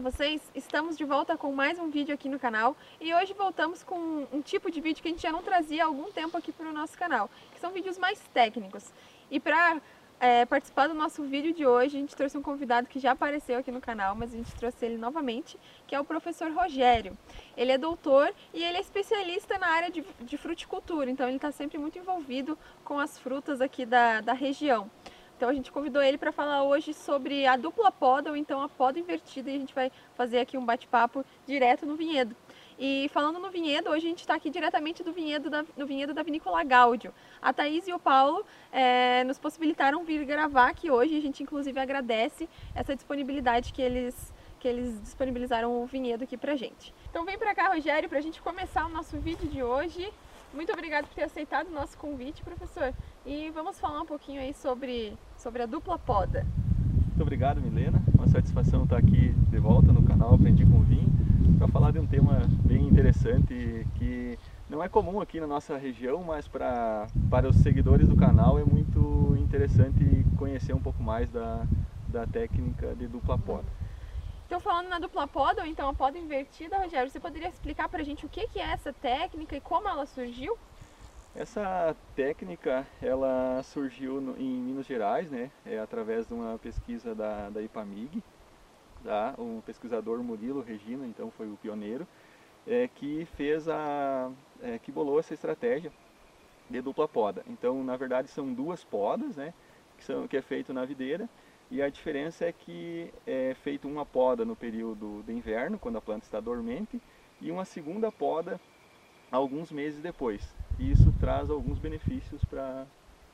com vocês? Estamos de volta com mais um vídeo aqui no canal e hoje voltamos com um tipo de vídeo que a gente já não trazia há algum tempo aqui para o nosso canal, que são vídeos mais técnicos. E para é, participar do nosso vídeo de hoje, a gente trouxe um convidado que já apareceu aqui no canal, mas a gente trouxe ele novamente, que é o professor Rogério. Ele é doutor e ele é especialista na área de, de fruticultura, então ele está sempre muito envolvido com as frutas aqui da, da região. Então a gente convidou ele para falar hoje sobre a dupla poda ou então a poda invertida e a gente vai fazer aqui um bate-papo direto no vinhedo. E falando no vinhedo, hoje a gente está aqui diretamente do vinhedo da, do vinhedo da Vinícola Gáudio. A Thaís e o Paulo é, nos possibilitaram vir gravar aqui hoje. A gente inclusive agradece essa disponibilidade que eles, que eles disponibilizaram o vinhedo aqui pra gente. Então vem para cá, Rogério, para a gente começar o nosso vídeo de hoje. Muito obrigada por ter aceitado o nosso convite, professor. E vamos falar um pouquinho aí sobre, sobre a dupla poda. Muito obrigado, Milena. Uma satisfação estar aqui de volta no canal Aprendi com Vinho para falar de um tema bem interessante que não é comum aqui na nossa região, mas para, para os seguidores do canal é muito interessante conhecer um pouco mais da, da técnica de dupla poda. Então, falando na dupla poda, ou então a poda invertida, Rogério, você poderia explicar para a gente o que é essa técnica e como ela surgiu? Essa técnica, ela surgiu no, em Minas Gerais, né? É através de uma pesquisa da, da IPAMIG, tá? um pesquisador Murilo Regina, então foi o pioneiro, é, que fez a, é, que bolou essa estratégia de dupla poda. Então, na verdade, são duas podas, né? Que, são, que é feito na videira, e a diferença é que é feito uma poda no período de inverno, quando a planta está dormente, e uma segunda poda alguns meses depois. E isso traz alguns benefícios para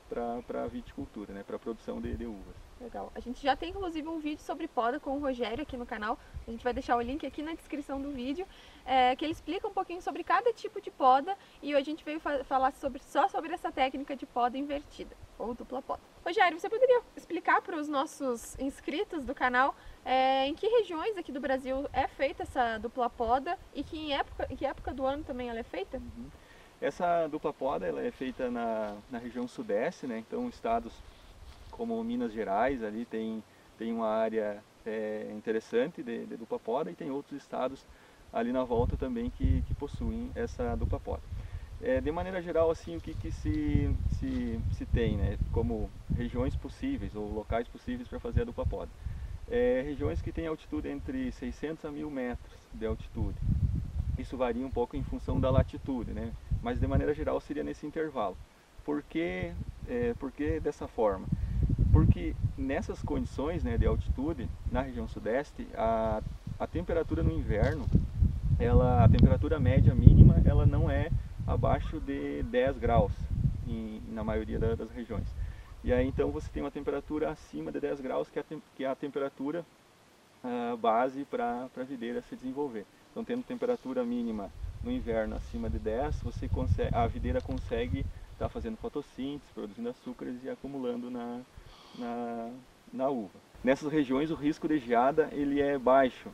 para a viticultura, né, para a produção de, de, uvas. Legal. A gente já tem inclusive um vídeo sobre poda com o Rogério aqui no canal. A gente vai deixar o link aqui na descrição do vídeo, é, que ele explica um pouquinho sobre cada tipo de poda e hoje a gente veio fa falar sobre, só sobre essa técnica de poda invertida ou dupla poda. Rogério, você poderia explicar para os nossos inscritos do canal é, em que regiões aqui do Brasil é feita essa dupla poda e que em, época, em que época do ano também ela é feita? Uhum. Essa dupla poda ela é feita na, na região sudeste, né? então estados como Minas Gerais ali tem, tem uma área é, interessante de, de, dupla poda e tem outros estados ali na volta também que, que possuem essa dupla poda. É, de maneira geral, assim, o que, que se, se, se tem né? como regiões possíveis ou locais possíveis para fazer a dupla poda? É, regiões que têm altitude entre 600 a 1000 metros de altitude. Isso varia um pouco em função da latitude, né? Mas de maneira geral seria nesse intervalo. Por que, é, por que dessa forma? Porque nessas condições né, de altitude, na região sudeste, a, a temperatura no inverno, ela, a temperatura média mínima, ela não é abaixo de 10 graus em, na maioria da, das regiões. E aí então você tem uma temperatura acima de 10 graus, que é a, que é a temperatura uh, base para a videira se desenvolver. Então tendo temperatura mínima no inverno acima de 10, você consegue, a videira consegue estar tá fazendo fotossíntese, produzindo açúcares e acumulando na, na, na uva. Nessas regiões o risco de geada ele é baixo,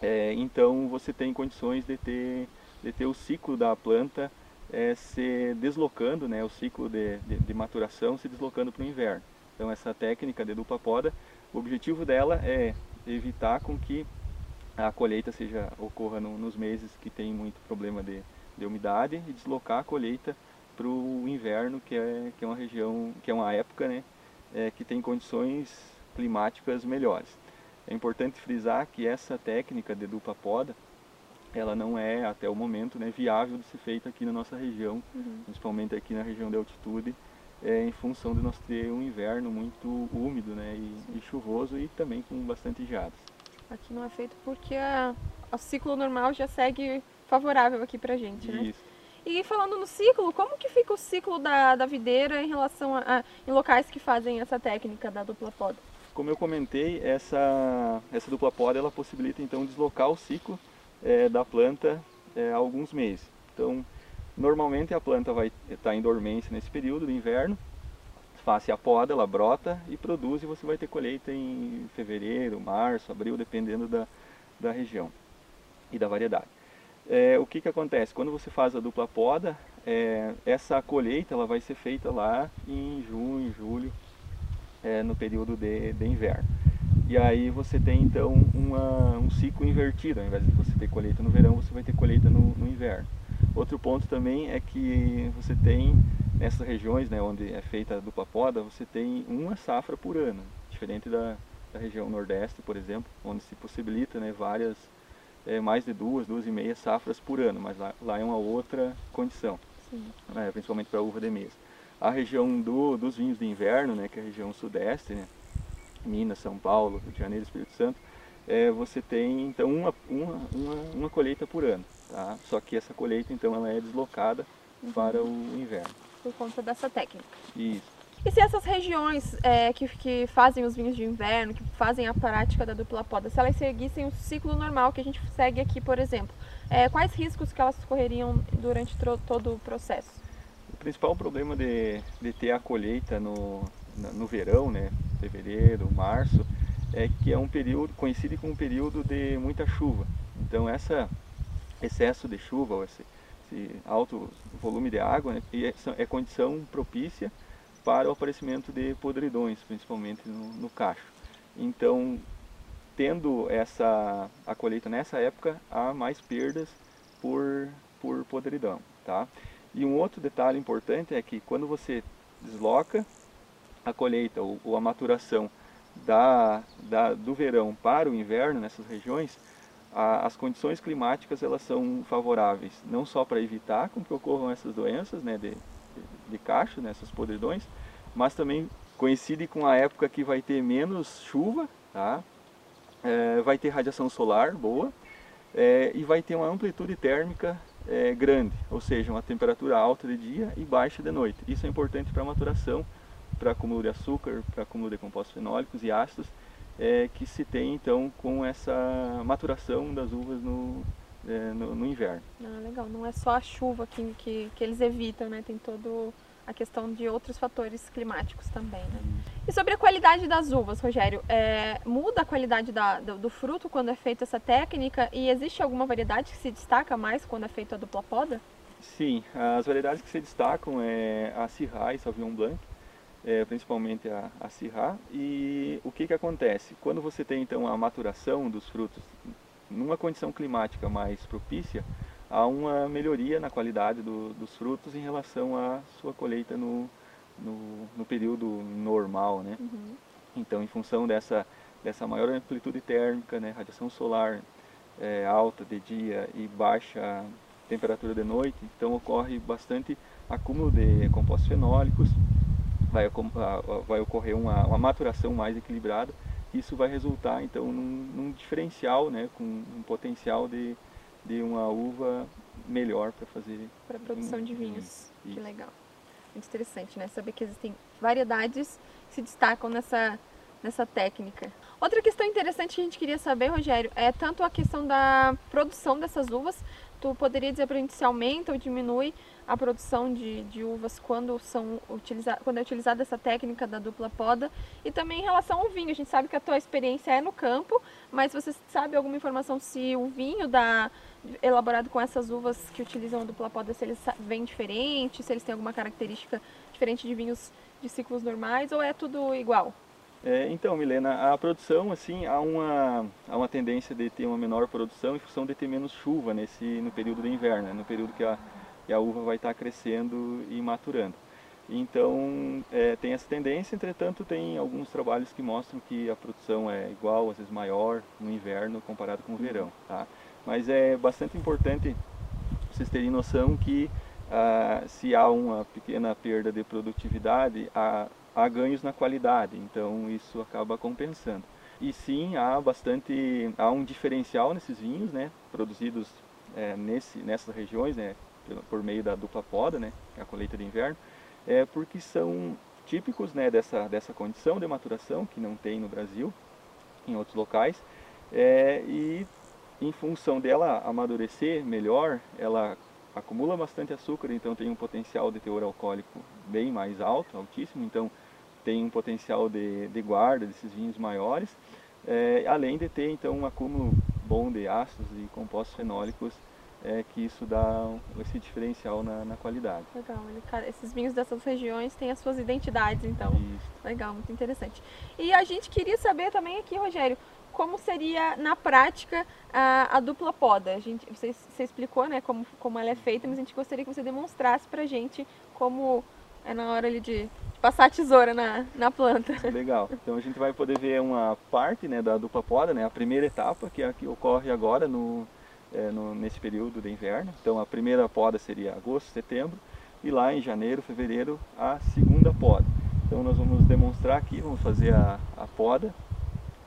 é, então você tem condições de ter, de ter o ciclo da planta é, se deslocando, né, o ciclo de, de, de maturação se deslocando para o inverno. Então essa técnica de dupla poda, o objetivo dela é evitar com que a colheita seja ocorra no, nos meses que tem muito problema de, de umidade e deslocar a colheita para o inverno, que é, que é uma região, que é uma época né, é, que tem condições climáticas melhores. É importante frisar que essa técnica de dupla poda, ela não é, até o momento, né, viável de ser feita aqui na nossa região, uhum. principalmente aqui na região de altitude, é, em função de nós ter um inverno muito úmido né, e, e chuvoso e também com bastante geadas. Aqui não é feito porque a, o ciclo normal já segue favorável aqui pra gente, né? Isso. E falando no ciclo, como que fica o ciclo da, da videira em relação a, a, em locais que fazem essa técnica da dupla poda? Como eu comentei, essa, essa dupla poda ela possibilita então deslocar o ciclo é, da planta é, alguns meses. Então, normalmente a planta vai estar em dormência nesse período do inverno, Face a poda, ela brota e produz e você vai ter colheita em fevereiro, março, abril, dependendo da, da região e da variedade. É, o que, que acontece? Quando você faz a dupla poda, é, essa colheita ela vai ser feita lá em junho, julho, é, no período de, de inverno. E aí você tem então uma, um ciclo invertido, ao invés de você ter colheita no verão, você vai ter colheita no, no inverno. Outro ponto também é que você tem nessas regiões né, onde é feita a dupla poda, você tem uma safra por ano, diferente da, da região nordeste, por exemplo, onde se possibilita né, várias, é, mais de duas, duas e meia safras por ano, mas lá, lá é uma outra condição, né, principalmente para a uva de mesa. A região do, dos vinhos de inverno, né, que é a região sudeste, né, Minas, São Paulo, Rio de Janeiro, Espírito Santo, é, você tem então uma, uma, uma, uma, colheita por ano, tá? Só que essa colheita então ela é deslocada uhum. para o inverno. Por conta dessa técnica. Isso. E se essas regiões é, que, que fazem os vinhos de inverno, que fazem a prática da dupla poda, se elas seguissem o ciclo normal que a gente segue aqui, por exemplo, é, quais riscos que elas correriam durante todo o processo? O principal problema de, de ter a colheita no, no verão, né, fevereiro, março, é que é um período coincide com um período de muita chuva. Então essa excesso de chuva, esse, esse alto volume de água, né, é, é, condição propícia para o aparecimento de podridões, principalmente no, no cacho. Então, tendo essa a colheita nessa época, há mais perdas por por podridão, tá? E um outro detalhe importante é que quando você desloca a colheita ou, ou a maturação da, da, do verão para o inverno nessas regiões, a, as condições climáticas elas são favoráveis, não só para evitar com que ocorram essas doenças né, de, de, de cacho, né, essas podridões, mas também coincide com a época que vai ter menos chuva, tá? É, vai ter radiação solar boa é, e vai ter uma amplitude térmica é, grande, ou seja, uma temperatura alta de dia e baixa de noite. Isso é importante para a maturação para acúmulo de açúcar, para acúmulo de compostos fenólicos e ácidos, é, que se tem então com essa maturação das uvas no, é, no, no, inverno. Ah, legal. Não é só a chuva que, que, que eles evitam, né? Tem todo a questão de outros fatores climáticos também, né? E sobre a qualidade das uvas, Rogério, é, muda a qualidade da, do, do, fruto quando é feita essa técnica e existe alguma variedade que se destaca mais quando é feita a dupla poda? Sim, as variedades que se destacam é a Syrah e Sauvignon Blanc, é, principalmente a, a Syrah. E o que, que acontece? Quando você tem então a maturação dos frutos numa condição climática mais propícia, há uma melhoria na qualidade do, dos frutos em relação à sua colheita no, no, no período normal. Né? Uhum. Então, em função dessa, dessa maior amplitude térmica, né, radiação solar é, alta de dia e baixa temperatura de noite, então ocorre bastante acúmulo de compostos fenólicos, vai, vai ocorrer uma, uma maturação mais equilibrada. Isso vai resultar então num, num diferencial, né, com um potencial de, de uma uva melhor para fazer para produção um, de vinhos. Isso. Que legal, muito interessante, né? Saber que existem variedades que se destacam nessa nessa técnica. Outra questão interessante que a gente queria saber, Rogério, é tanto a questão da produção dessas uvas. Tu poderia dizer para a gente se aumenta ou diminui a produção de, de uvas quando, são quando é utilizada essa técnica da dupla poda e também em relação ao vinho. A gente sabe que a tua experiência é no campo, mas você sabe alguma informação se o vinho da, elaborado com essas uvas que utilizam a dupla poda, se eles vêm diferente, se eles têm alguma característica diferente de vinhos de ciclos normais ou é tudo igual? É, então, Milena, a produção, assim, há uma, há uma tendência de ter uma menor produção em função de ter menos chuva nesse, no período de inverno, né? no período que a, e a uva vai estar crescendo e maturando. Então é, tem essa tendência, entretanto tem alguns trabalhos que mostram que a produção é igual, às vezes maior no inverno comparado com o verão. Tá? Mas é bastante importante vocês terem noção que ah, se há uma pequena perda de produtividade, há, há ganhos na qualidade, então isso acaba compensando. E sim, há bastante, há um diferencial nesses vinhos, né, produzidos é, nesse, nessas regiões, né, por meio da dupla poda, né, é a colheita de inverno, é porque são típicos né, dessa, dessa condição de maturação que não tem no Brasil, em outros locais, é, e em função dela amadurecer melhor, ela acumula bastante açúcar, então tem um potencial de teor alcoólico bem mais alto, altíssimo, então tem um potencial de, de guarda desses vinhos maiores, é, além de ter então um acúmulo bom de ácidos e compostos fenólicos é que isso dá esse diferencial na, na qualidade. Legal, esses vinhos dessas regiões têm as suas identidades, então. Isso. Legal, muito interessante. E a gente queria saber também aqui, Rogério, como seria na prática a, a dupla poda. A gente, você, você, explicou né, como, como ela é feita, mas a gente gostaria que você demonstrasse para a gente como é na hora ali de, passar a tesoura na, na planta. Legal. Então a gente vai poder ver uma parte né, da dupla poda, né, a primeira etapa, que é a que ocorre agora no, é, no, nesse período de inverno. Então a primeira poda seria agosto, setembro, e lá em janeiro, fevereiro, a segunda poda. Então nós vamos demonstrar aqui, vamos fazer a, a poda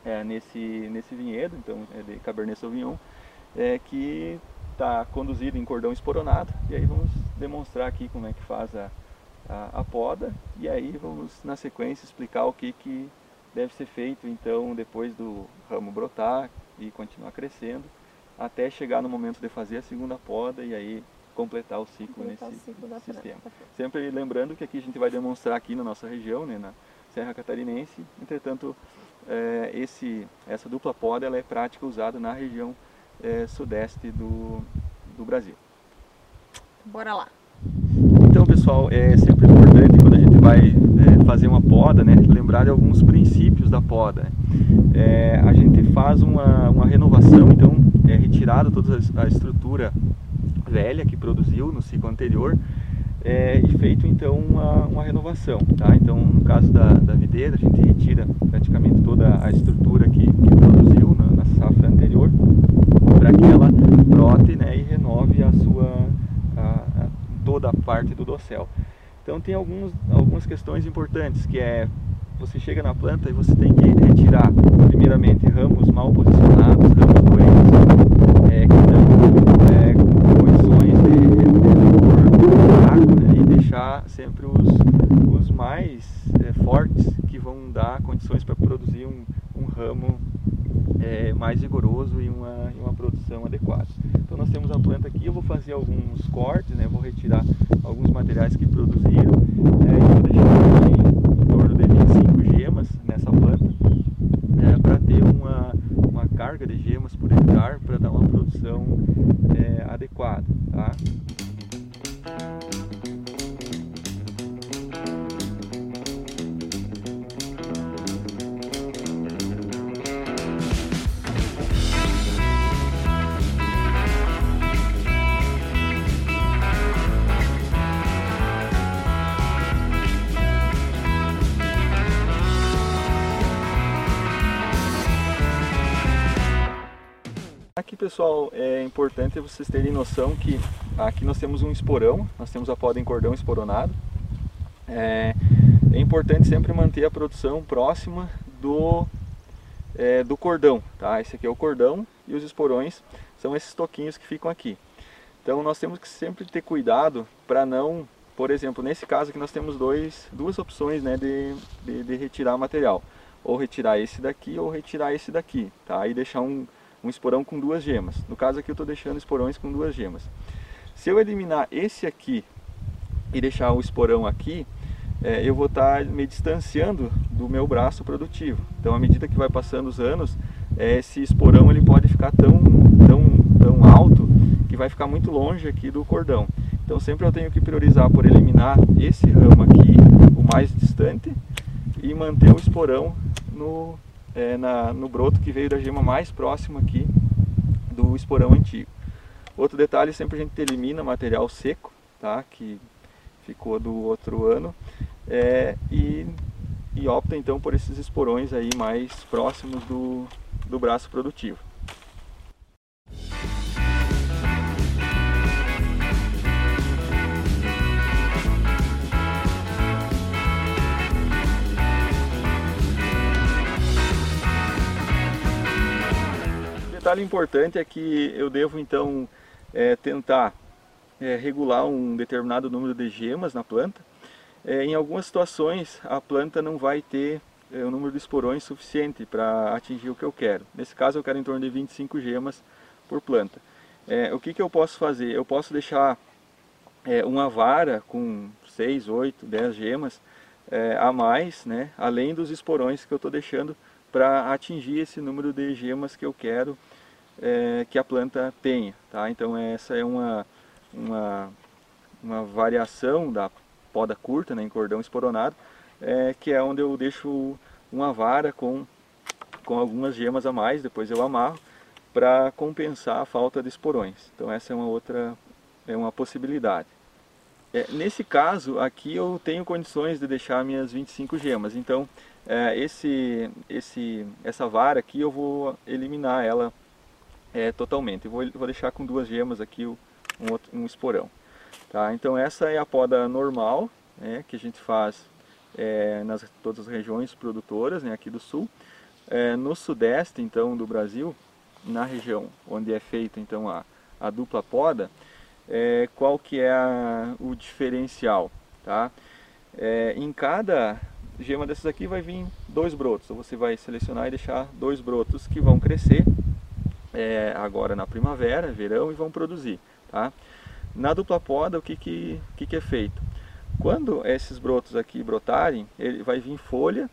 é, nesse, nesse vinhedo, então é de Cabernet Sauvignon, é, que está conduzido em cordão esporonado. E aí vamos demonstrar aqui como é que faz a, a, a, poda e aí vamos na sequência explicar o que, que deve ser feito então depois do ramo brotar e continuar crescendo até chegar no momento de fazer a segunda poda e aí completar o ciclo completar nesse o ciclo sistema. Sempre lembrando que aqui a gente vai demonstrar aqui na nossa região, né, na Serra Catarinense, entretanto é, esse, essa dupla poda ela é prática usada na região é, sudeste do, do Brasil. Bora lá! Pessoal, é sempre importante quando a gente vai é, fazer uma poda, né, lembrar de alguns princípios da poda. É, a gente faz uma, uma renovação, então é retirada toda a estrutura velha que produziu no ciclo anterior é, e feito então uma, uma renovação. Tá? Então no caso da, da videira a gente retira praticamente toda a estrutura que, que produziu na, na safra anterior para que ela brote né, e renove a sua toda a parte do dossel. Então tem alguns, algumas questões importantes que é você chega na planta e você tem que retirar primeiramente ramos mal posicionados, ramos doentes, é, que estão é, com condições de, de, fraco né, e deixar sempre os, os mais é, fortes que vão dar condições para produzir um, um ramo é, mais vigoroso e uma, e uma produção adequada. Então nós temos a planta fazer alguns cortes, né, vou retirar alguns materiais que produziram é, e vou deixar em torno de 25 gemas nessa planta é, para ter uma, uma carga de gemas por hectare para dar uma produção é, adequada. Tá? Aqui pessoal, é importante vocês terem noção que aqui nós temos um esporão, nós temos a poda em cordão esporonado. É, é importante sempre manter a produção próxima do, é, do cordão, tá? Esse aqui é o cordão e os esporões são esses toquinhos que ficam aqui. Então nós temos que sempre ter cuidado para não, por exemplo, nesse caso aqui nós temos dois, duas opções né, de, de, de retirar material. Ou retirar esse daqui ou retirar esse daqui, tá? E deixar um, um esporão com duas gemas. No caso aqui eu estou deixando esporões com duas gemas. Se eu eliminar esse aqui e deixar o esporão aqui, é, eu vou estar tá me distanciando do meu braço produtivo. Então à medida que vai passando os anos, é, esse esporão ele pode ficar tão, tão, tão alto que vai ficar muito longe aqui do cordão. Então sempre eu tenho que priorizar por eliminar esse ramo aqui, o mais distante, e manter o esporão no, é, na, no broto que veio da gema mais próxima aqui do esporão antigo. Outro detalhe, sempre a gente elimina material seco, tá? que ficou do outro ano, é, e, e opta então por esses esporões aí mais próximos do, do braço produtivo. Detalhe importante é que eu devo então é, tentar é, regular um determinado número de gemas na planta. É, em algumas situações a planta não vai ter o é, um número de esporões suficiente para atingir o que eu quero. Nesse caso eu quero em torno de 25 gemas por planta. É, o que, que eu posso fazer? Eu posso deixar é, uma vara com 6, 8, 10 gemas a mais, né, além dos esporões que eu estou deixando para atingir esse número de gemas que eu quero é, que a planta tenha. Tá? Então essa é uma, uma, uma variação da poda curta né, em cordão esporonado, é, que é onde eu deixo uma vara com, com algumas gemas a mais, depois eu amarro, para compensar a falta de esporões. Então essa é uma outra é uma possibilidade. É, nesse caso aqui eu tenho condições de deixar minhas 25 gemas, então é, esse, esse, essa vara aqui eu vou eliminar ela é, totalmente. Vou, vou deixar com duas gemas aqui um, outro, um esporão. Tá? Então essa é a poda normal né, que a gente faz é, nas todas as regiões produtoras né, aqui do sul. É, no sudeste então do Brasil, na região onde é feita então a, a dupla poda, é, qual que é a, o diferencial? Tá? É, em cada gema dessas aqui vai vir dois brotos, então você vai selecionar e deixar dois brotos que vão crescer é, agora na primavera, verão e vão produzir. Tá? Na dupla poda, o que, que, que, que é feito? Quando esses brotos aqui brotarem, ele vai vir folha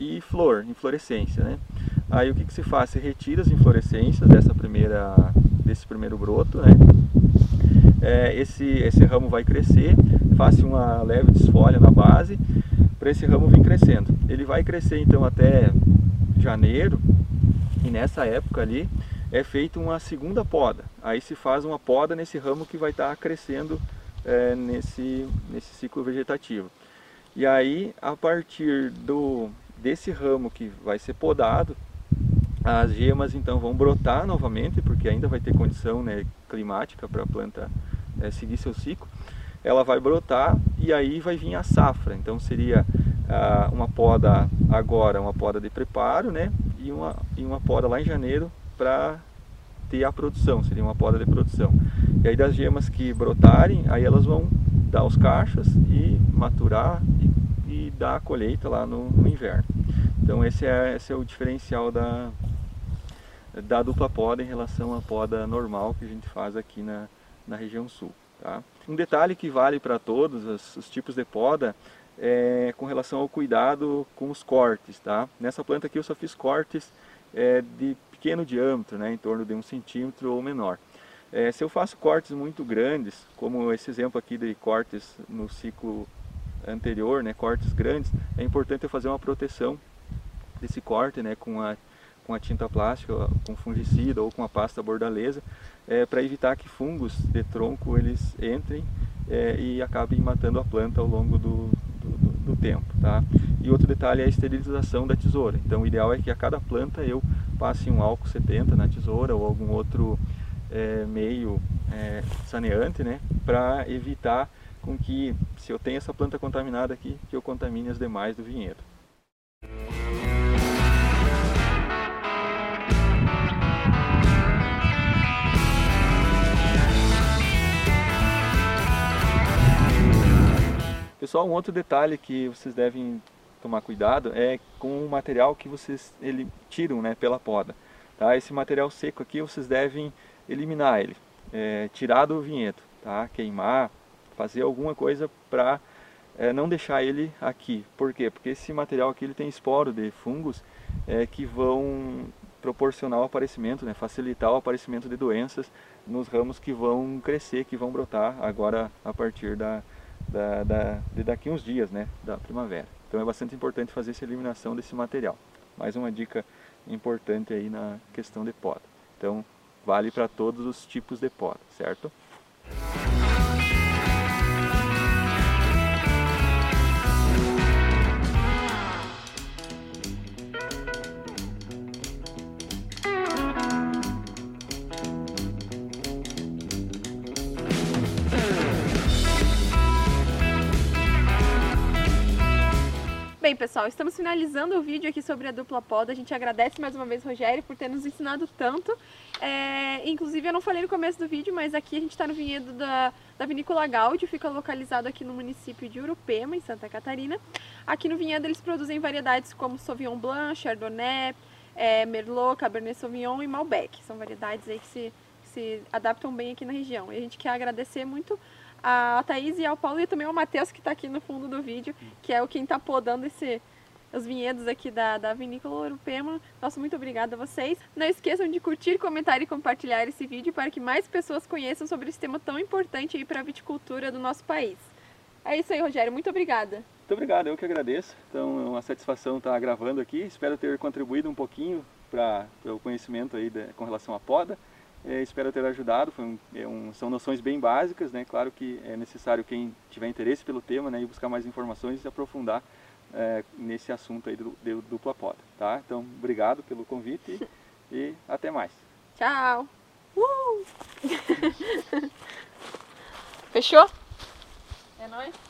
e flor, inflorescência. Né? Aí o que, que se faz? Se retira as inflorescências dessa primeira, desse primeiro broto, né? É, esse, esse ramo vai crescer, faz uma leve desfolha na base, para esse ramo vir crescendo. Ele vai crescer então até janeiro, e nessa época ali é feita uma segunda poda. Aí se faz uma poda nesse ramo que vai estar tá crescendo é, nesse, nesse ciclo vegetativo. E aí, a partir do, desse ramo que vai ser podado, as gemas então vão brotar novamente, porque ainda vai ter condição né, climática para a planta é, seguir seu ciclo. Ela vai brotar e aí vai vir a safra. Então seria ah, uma poda agora, uma poda de preparo, né? E uma, e uma poda lá em janeiro para ter a produção, seria uma poda de produção. E aí das gemas que brotarem, aí elas vão dar os cachos e maturar e, e dar a colheita lá no, no, inverno. Então esse é, esse é o diferencial da, da dupla poda em relação à poda normal que a gente faz aqui na, na região sul. Tá? Um detalhe que vale para todos os, os tipos de poda é com relação ao cuidado com os cortes. Tá? Nessa planta aqui eu só fiz cortes é, de pequeno diâmetro, né, em torno de um centímetro ou menor. É, se eu faço cortes muito grandes, como esse exemplo aqui de cortes no ciclo anterior, né, cortes grandes, é importante eu fazer uma proteção desse corte né, com, a, com a tinta plástica, com fungicida ou com a pasta bordaleza, é, para evitar que fungos de tronco eles entrem é, e acabem matando a planta ao longo do, do, do, tempo. Tá? E outro detalhe é a esterilização da tesoura. Então o ideal é que a cada planta eu passe um álcool 70 na tesoura ou algum outro é, meio é, saneante, né, para evitar com que, se eu tenho essa planta contaminada aqui, que eu contamine as demais do vinhedo. Pessoal, um outro detalhe que vocês devem tomar cuidado é com o material que vocês ele, tiram né, pela poda. Tá? Esse material seco aqui vocês devem eliminar ele, é, tirar do vinhedo, tá? queimar, fazer alguma coisa para é, não deixar ele aqui. Por quê? Porque esse material aqui ele tem esporo de fungos é, que vão proporcionar o aparecimento, né, facilitar o aparecimento de doenças nos ramos que vão crescer, que vão brotar agora a partir da, da, da, de daqui uns dias, né, da primavera. Então é bastante importante fazer essa eliminação desse material. Mais uma dica importante aí na questão de poda. Então vale para todos os tipos de poda, certo? Bem, pessoal, estamos finalizando o vídeo aqui sobre a dupla poda. A gente agradece mais uma vez, Rogério, por ter nos ensinado tanto. É, inclusive, eu não falei no começo do vídeo, mas aqui a gente está no vinhedo da, da Vinícola Gaudi, fica localizado aqui no município de Urupema, em Santa Catarina. Aqui no vinhedo eles produzem variedades como Sauvignon Blanc, Chardonnay, é, Merlot, Cabernet Sauvignon e Malbec. São variedades aí que se, que se adaptam bem aqui na região. E a gente quer agradecer muito a Thaís e ao Paulo e também ao Matheus que está aqui no fundo do vídeo, que é o quem está podando esse, os vinhedos aqui da, da Vinícola Urupema. Nosso muito obrigada a vocês. Não esqueçam de curtir, comentar e compartilhar esse vídeo para que mais pessoas conheçam sobre esse tema tão importante aí para a viticultura do nosso país. É isso aí, Rogério. Muito obrigada. Muito obrigado, eu que agradeço. Então, é uma satisfação estar gravando aqui. Espero ter contribuído um pouquinho para o conhecimento aí de, com relação à poda. É, espero ter ajudado. Um, é um, são noções bem básicas, né? Claro que é necessário quem tiver interesse pelo tema, né, ir buscar mais informações e aprofundar é, nesse assunto aí do, do dupla poda, tá? Então, obrigado pelo convite e, e até mais. Tchau. Uh! Fechou? É nóis.